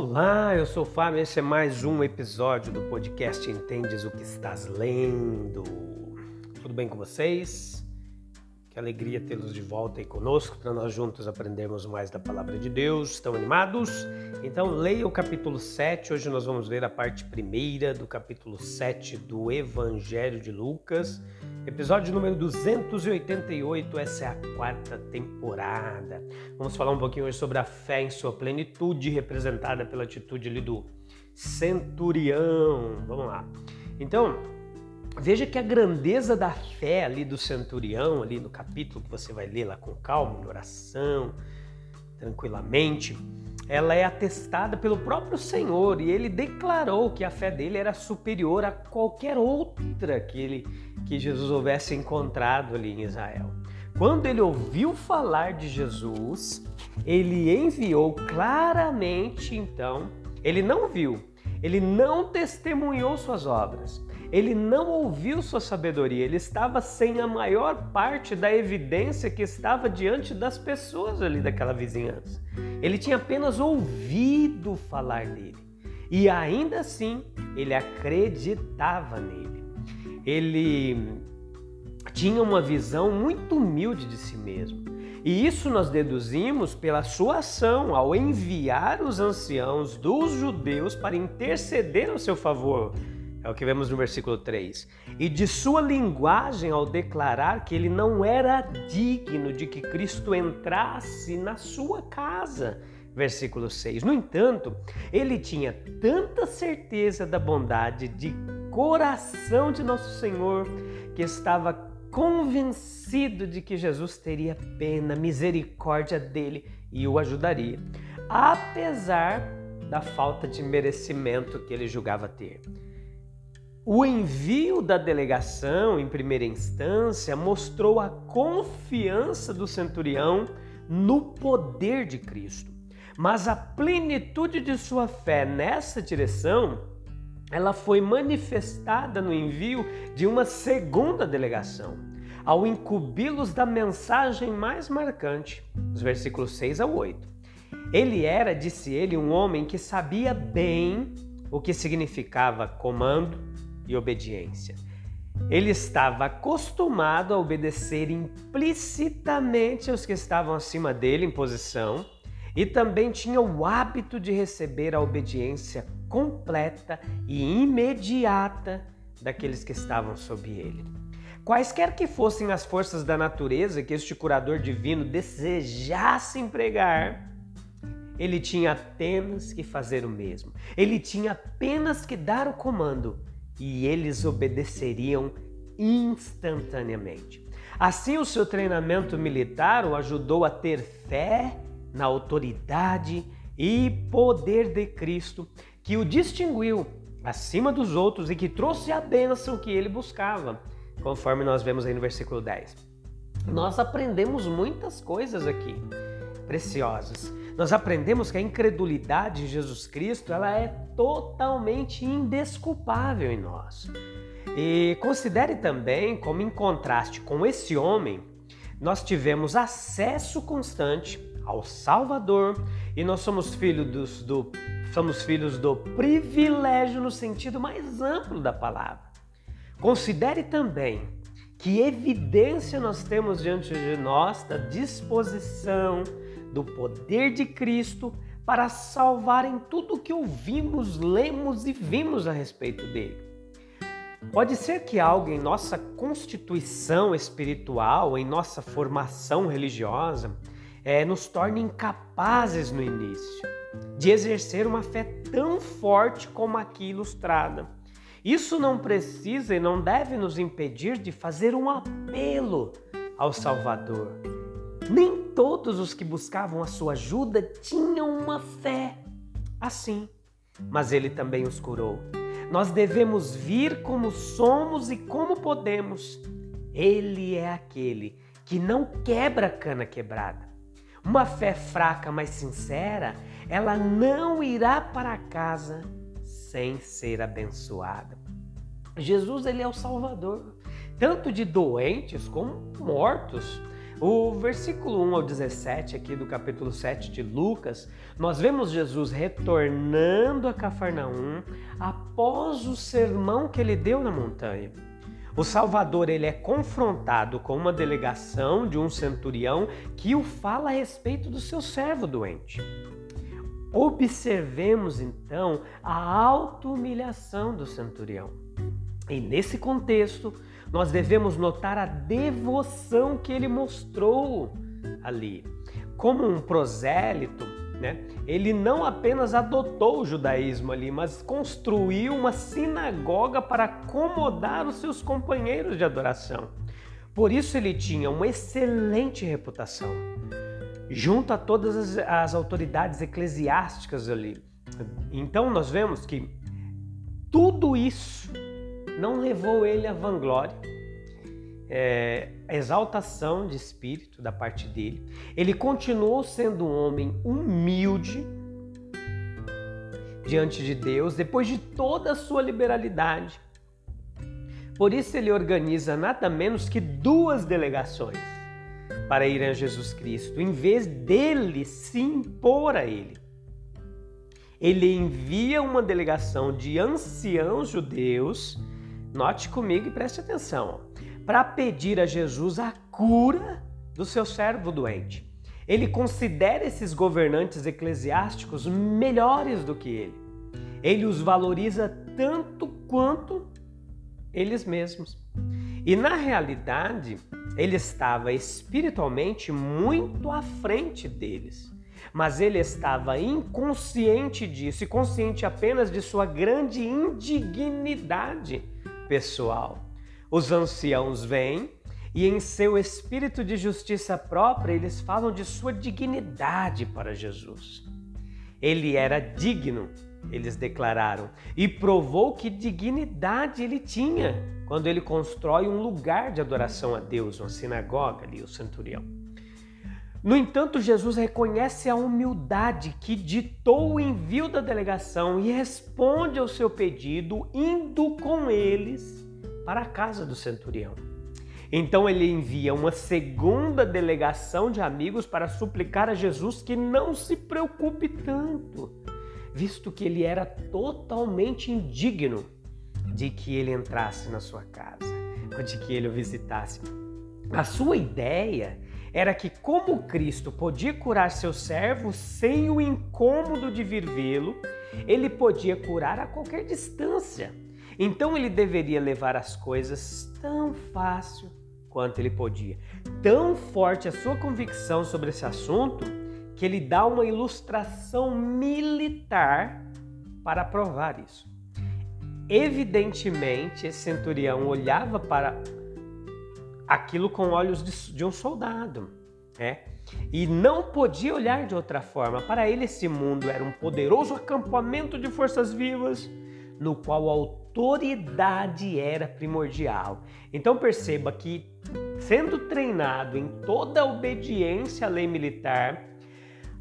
Olá, eu sou o Fábio, esse é mais um episódio do podcast Entendes o que estás lendo. Tudo bem com vocês? Alegria tê-los de volta aí conosco para nós juntos aprendermos mais da palavra de Deus. Estão animados? Então leia o capítulo 7. Hoje nós vamos ler a parte primeira do capítulo 7 do Evangelho de Lucas. Episódio número 288, essa é a quarta temporada. Vamos falar um pouquinho hoje sobre a fé em sua plenitude, representada pela atitude ali do centurião. Vamos lá. Então, veja que a grandeza da fé ali do centurião, ali no capítulo que você vai ler lá com calma, em oração, tranquilamente, ela é atestada pelo próprio Senhor e ele declarou que a fé dele era superior a qualquer outra que ele que Jesus houvesse encontrado ali em Israel. Quando ele ouviu falar de Jesus, ele enviou claramente então, ele não viu, ele não testemunhou suas obras, ele não ouviu sua sabedoria, ele estava sem a maior parte da evidência que estava diante das pessoas ali daquela vizinhança. Ele tinha apenas ouvido falar dele e ainda assim ele acreditava nele. Ele tinha uma visão muito humilde de si mesmo. E isso nós deduzimos pela sua ação ao enviar os anciãos dos judeus para interceder ao seu favor é o que vemos no versículo 3. E de sua linguagem ao declarar que ele não era digno de que Cristo entrasse na sua casa. Versículo 6. No entanto, ele tinha tanta certeza da bondade de coração de nosso Senhor que estava convencido de que Jesus teria pena, misericórdia dele e o ajudaria, apesar da falta de merecimento que ele julgava ter. O envio da delegação, em primeira instância, mostrou a confiança do centurião no poder de Cristo. Mas a plenitude de sua fé nessa direção, ela foi manifestada no envio de uma segunda delegação, ao incumbi-los da mensagem mais marcante, os versículos 6 a 8. Ele era, disse ele, um homem que sabia bem o que significava comando, e obediência. Ele estava acostumado a obedecer implicitamente aos que estavam acima dele em posição e também tinha o hábito de receber a obediência completa e imediata daqueles que estavam sob ele. Quaisquer que fossem as forças da natureza que este curador divino desejasse empregar, ele tinha apenas que fazer o mesmo. Ele tinha apenas que dar o comando e eles obedeceriam instantaneamente. Assim, o seu treinamento militar o ajudou a ter fé na autoridade e poder de Cristo, que o distinguiu acima dos outros e que trouxe a bênção que ele buscava, conforme nós vemos aí no versículo 10. Nós aprendemos muitas coisas aqui, preciosas. Nós aprendemos que a incredulidade em Jesus Cristo ela é totalmente indesculpável em nós. E considere também como, em contraste com esse homem, nós tivemos acesso constante ao Salvador e nós somos filhos do, somos filhos do privilégio no sentido mais amplo da palavra. Considere também que evidência nós temos diante de nós da disposição, do poder de Cristo para salvar em tudo o que ouvimos, lemos e vimos a respeito dele. Pode ser que algo em nossa constituição espiritual, em nossa formação religiosa, é, nos torne incapazes no início de exercer uma fé tão forte como aqui ilustrada. Isso não precisa e não deve nos impedir de fazer um apelo ao Salvador. Nem todos os que buscavam a sua ajuda tinham uma fé assim, mas ele também os curou. Nós devemos vir como somos e como podemos. Ele é aquele que não quebra cana quebrada. Uma fé fraca, mas sincera, ela não irá para casa sem ser abençoada. Jesus ele é o Salvador, tanto de doentes como mortos. O versículo 1 ao 17 aqui do capítulo 7 de Lucas, nós vemos Jesus retornando a Cafarnaum após o sermão que ele deu na montanha. O Salvador ele é confrontado com uma delegação de um centurião que o fala a respeito do seu servo doente. Observemos então a auto-humilhação do centurião. E nesse contexto, nós devemos notar a devoção que ele mostrou ali. Como um prosélito, né? ele não apenas adotou o judaísmo ali, mas construiu uma sinagoga para acomodar os seus companheiros de adoração. Por isso ele tinha uma excelente reputação, junto a todas as, as autoridades eclesiásticas ali. Então nós vemos que tudo isso não levou ele à vanglória, é, exaltação de espírito da parte dele. Ele continuou sendo um homem humilde diante de Deus, depois de toda a sua liberalidade. Por isso ele organiza nada menos que duas delegações para irem a Jesus Cristo, em vez dele se impor a ele. Ele envia uma delegação de anciãos judeus Note comigo e preste atenção. Para pedir a Jesus a cura do seu servo doente. Ele considera esses governantes eclesiásticos melhores do que ele. Ele os valoriza tanto quanto eles mesmos. E na realidade, ele estava espiritualmente muito à frente deles. Mas ele estava inconsciente disso e consciente apenas de sua grande indignidade pessoal. Os anciãos vêm e, em seu espírito de justiça própria, eles falam de sua dignidade para Jesus. Ele era digno, eles declararam, e provou que dignidade ele tinha quando ele constrói um lugar de adoração a Deus, uma sinagoga ali, o centurião. No entanto, Jesus reconhece a humildade que ditou o envio da delegação e responde ao seu pedido, indo com eles para a casa do centurião. Então ele envia uma segunda delegação de amigos para suplicar a Jesus que não se preocupe tanto, visto que ele era totalmente indigno de que ele entrasse na sua casa, ou de que ele o visitasse. A sua ideia era que, como Cristo podia curar seu servo sem o incômodo de vir vê-lo, ele podia curar a qualquer distância. Então ele deveria levar as coisas tão fácil quanto ele podia. Tão forte a sua convicção sobre esse assunto que ele dá uma ilustração militar para provar isso. Evidentemente, esse centurião olhava para aquilo com olhos de, de um soldado, né? E não podia olhar de outra forma. Para ele, esse mundo era um poderoso acampamento de forças vivas, no qual a autoridade era primordial. Então perceba que, sendo treinado em toda a obediência à lei militar,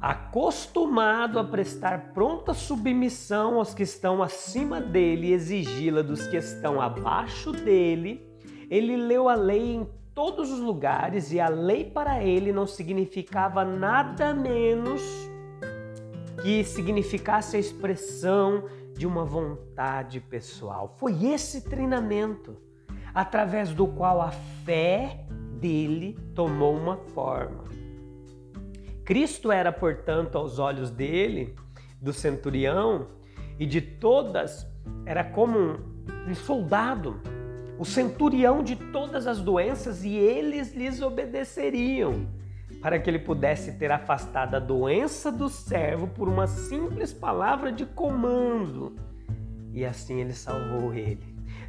acostumado a prestar pronta submissão aos que estão acima dele e exigi-la dos que estão abaixo dele, ele leu a lei em todos os lugares e a lei para ele não significava nada menos que significasse a expressão de uma vontade pessoal. Foi esse treinamento através do qual a fé dele tomou uma forma. Cristo era, portanto, aos olhos dele, do centurião e de todas, era como um soldado o centurião de todas as doenças e eles lhes obedeceriam, para que ele pudesse ter afastado a doença do servo por uma simples palavra de comando. E assim ele salvou ele.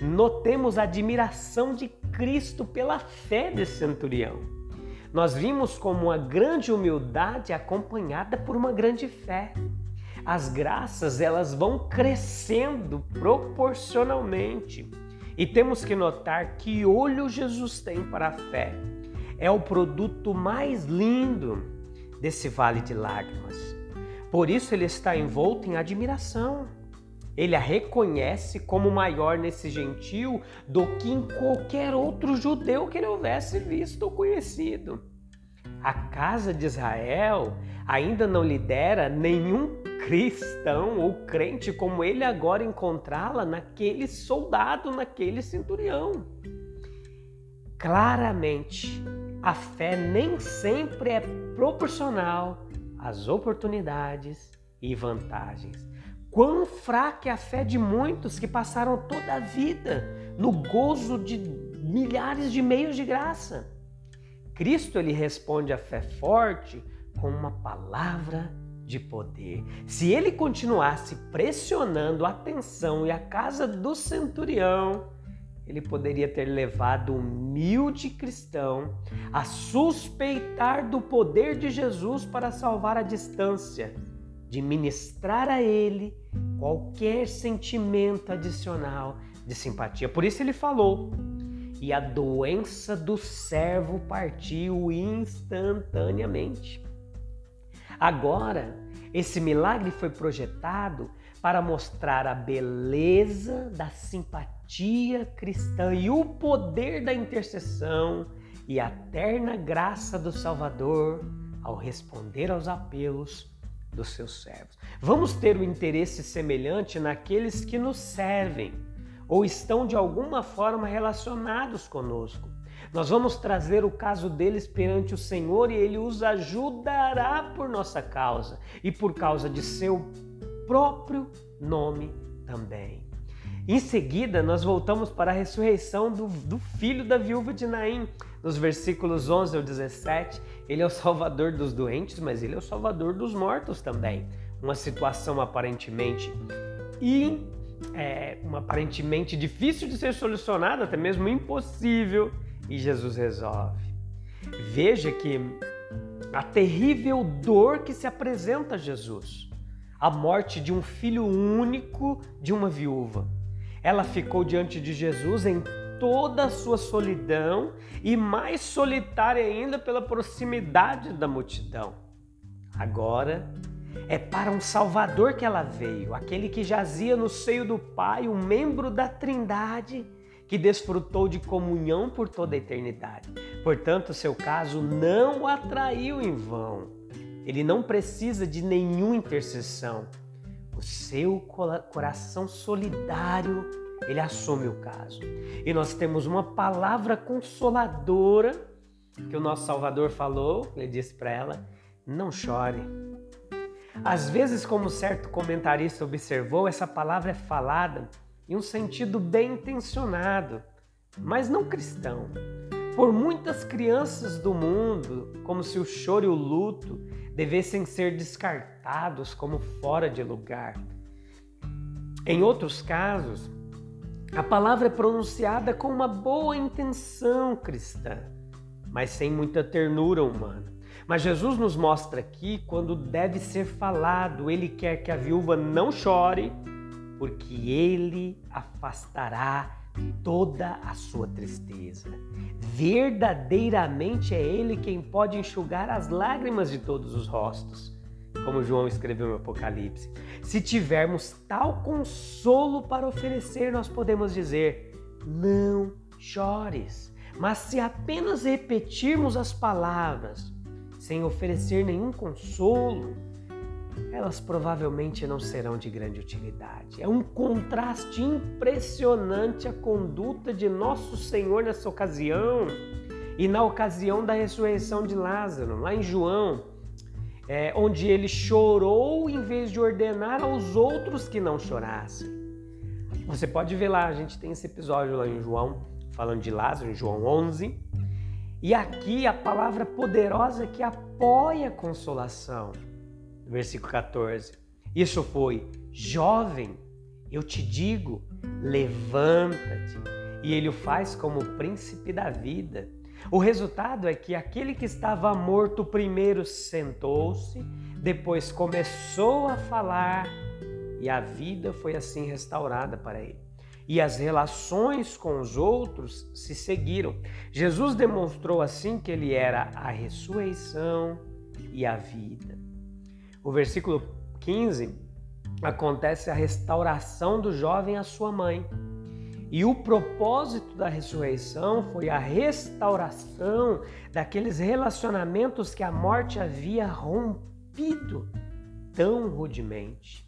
notemos a admiração de Cristo pela fé desse centurião. Nós vimos como uma grande humildade acompanhada por uma grande fé. As graças, elas vão crescendo proporcionalmente. E temos que notar que olho Jesus tem para a fé. É o produto mais lindo desse vale de lágrimas. Por isso ele está envolto em admiração. Ele a reconhece como maior nesse gentil do que em qualquer outro judeu que ele houvesse visto ou conhecido. A casa de Israel ainda não lidera nenhum cristão ou crente como ele agora encontrá-la naquele soldado, naquele centurião. Claramente, a fé nem sempre é proporcional às oportunidades e vantagens. Quão fraca é a fé de muitos que passaram toda a vida no gozo de milhares de meios de graça. Cristo ele responde à fé forte com uma palavra de poder. Se ele continuasse pressionando a atenção e a casa do centurião, ele poderia ter levado o humilde cristão a suspeitar do poder de Jesus para salvar a distância de ministrar a ele qualquer sentimento adicional de simpatia. Por isso ele falou: e a doença do servo partiu instantaneamente. Agora, esse milagre foi projetado para mostrar a beleza da simpatia cristã e o poder da intercessão e a terna graça do Salvador ao responder aos apelos dos seus servos. Vamos ter um interesse semelhante naqueles que nos servem ou estão de alguma forma relacionados conosco. Nós vamos trazer o caso deles perante o Senhor e Ele os ajudará por nossa causa e por causa de seu próprio nome também. Em seguida, nós voltamos para a ressurreição do, do filho da viúva de Naim, nos versículos 11 ao 17. Ele é o salvador dos doentes, mas ele é o salvador dos mortos também. Uma situação aparentemente e é, uma aparentemente difícil de ser solucionada, até mesmo impossível, e Jesus resolve. Veja que a terrível dor que se apresenta a Jesus, a morte de um filho único de uma viúva ela ficou diante de Jesus em toda a sua solidão e mais solitária ainda pela proximidade da multidão. Agora é para um Salvador que ela veio, aquele que jazia no seio do Pai, um membro da Trindade que desfrutou de comunhão por toda a eternidade. Portanto, seu caso não o atraiu em vão. Ele não precisa de nenhuma intercessão o seu coração solidário, ele assume o caso. E nós temos uma palavra consoladora que o nosso Salvador falou, ele disse para ela: não chore. Às vezes, como certo comentarista observou, essa palavra é falada em um sentido bem intencionado, mas não cristão. Por muitas crianças do mundo, como se o choro e o luto devessem ser descartados como fora de lugar. Em outros casos, a palavra é pronunciada com uma boa intenção cristã, mas sem muita ternura humana. Mas Jesus nos mostra aqui quando deve ser falado, ele quer que a viúva não chore, porque ele afastará toda a sua tristeza. Verdadeiramente é Ele quem pode enxugar as lágrimas de todos os rostos, como João escreveu no Apocalipse. Se tivermos tal consolo para oferecer, nós podemos dizer: Não chores. Mas se apenas repetirmos as palavras, sem oferecer nenhum consolo, elas provavelmente não serão de grande utilidade. É um contraste impressionante a conduta de nosso Senhor nessa ocasião e na ocasião da ressurreição de Lázaro, lá em João, é, onde ele chorou em vez de ordenar aos outros que não chorassem. Você pode ver lá, a gente tem esse episódio lá em João, falando de Lázaro, em João 11. E aqui a palavra poderosa que apoia a consolação versículo 14. Isso foi jovem Eu te digo, levanta-te. E ele o faz como príncipe da vida. O resultado é que aquele que estava morto primeiro sentou-se, depois começou a falar e a vida foi assim restaurada para ele. E as relações com os outros se seguiram. Jesus demonstrou assim que ele era a ressurreição e a vida. O versículo 15 acontece a restauração do jovem à sua mãe. E o propósito da ressurreição foi a restauração daqueles relacionamentos que a morte havia rompido tão rudemente.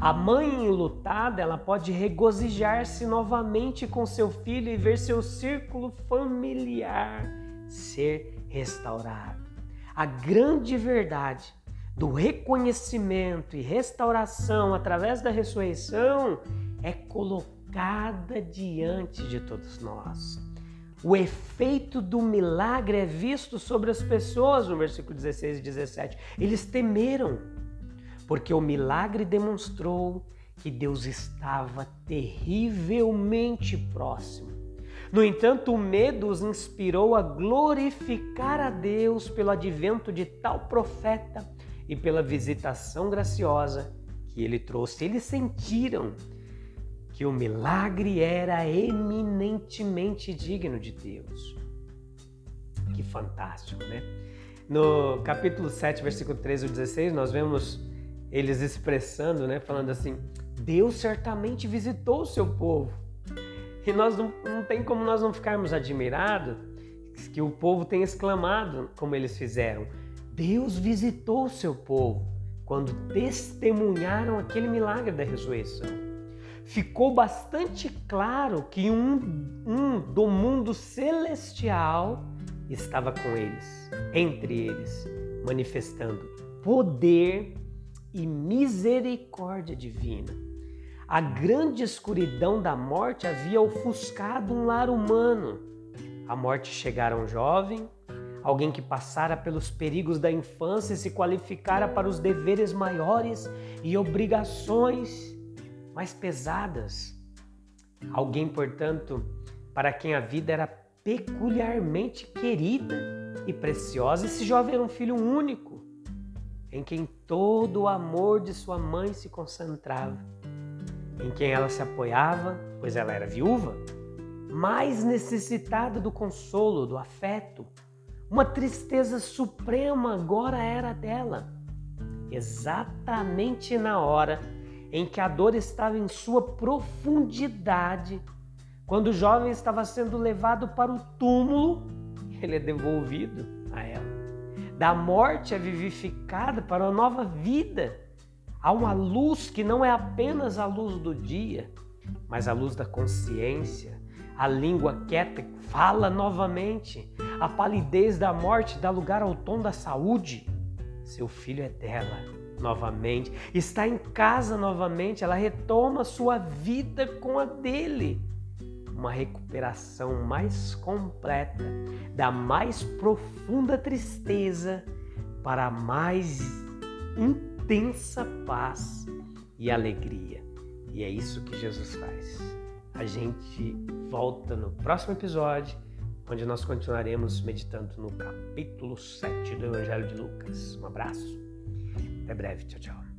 A mãe enlutada, ela pode regozijar-se novamente com seu filho e ver seu círculo familiar ser restaurado. A grande verdade do reconhecimento e restauração através da ressurreição é colocada diante de todos nós. O efeito do milagre é visto sobre as pessoas no versículo 16 e 17. Eles temeram, porque o milagre demonstrou que Deus estava terrivelmente próximo. No entanto, o medo os inspirou a glorificar a Deus pelo advento de tal profeta e pela visitação graciosa que ele trouxe. Eles sentiram que o milagre era eminentemente digno de Deus. Que fantástico, né? No capítulo 7, versículo 13 e 16, nós vemos eles expressando, né, falando assim: Deus certamente visitou o seu povo. E nós não, não tem como nós não ficarmos admirados que o povo tenha exclamado como eles fizeram. Deus visitou o seu povo quando testemunharam aquele milagre da ressurreição. Ficou bastante claro que um, um do mundo celestial estava com eles, entre eles, manifestando poder e misericórdia divina. A grande escuridão da morte havia ofuscado um lar humano. A morte chegara um jovem, alguém que passara pelos perigos da infância e se qualificara para os deveres maiores e obrigações mais pesadas. Alguém, portanto, para quem a vida era peculiarmente querida e preciosa. Esse jovem era um filho único, em quem todo o amor de sua mãe se concentrava, em quem ela se apoiava, pois ela era viúva, mais necessitada do consolo, do afeto, uma tristeza suprema agora era dela, exatamente na hora em que a dor estava em sua profundidade. Quando o jovem estava sendo levado para o túmulo, ele é devolvido. Da morte é vivificada para uma nova vida. Há uma luz que não é apenas a luz do dia, mas a luz da consciência. A língua quieta fala novamente. A palidez da morte dá lugar ao tom da saúde. Seu filho é dela novamente, está em casa novamente, ela retoma sua vida com a dele. Uma recuperação mais completa da mais profunda tristeza para a mais intensa paz e alegria. E é isso que Jesus faz. A gente volta no próximo episódio onde nós continuaremos meditando no capítulo 7 do Evangelho de Lucas. Um abraço, até breve, tchau, tchau.